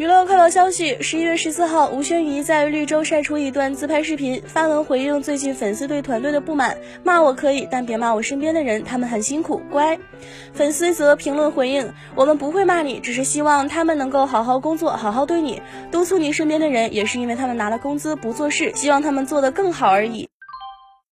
娱乐快报消息十一月十四号吴宣仪在绿洲晒出一段自拍视频发文回应最近粉丝对团队的不满骂我可以但别骂我身边的人他们很辛苦乖。粉丝则评论回应我们不会骂你只是希望他们能够好好工作好好对你。督促你身边的人也是因为他们拿了工资不做事希望他们做得更好而已。